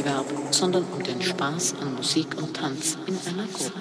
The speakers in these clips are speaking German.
Wettbewerb, sondern um den Spaß an Musik und Tanz in einer Gruppe.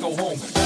Go home.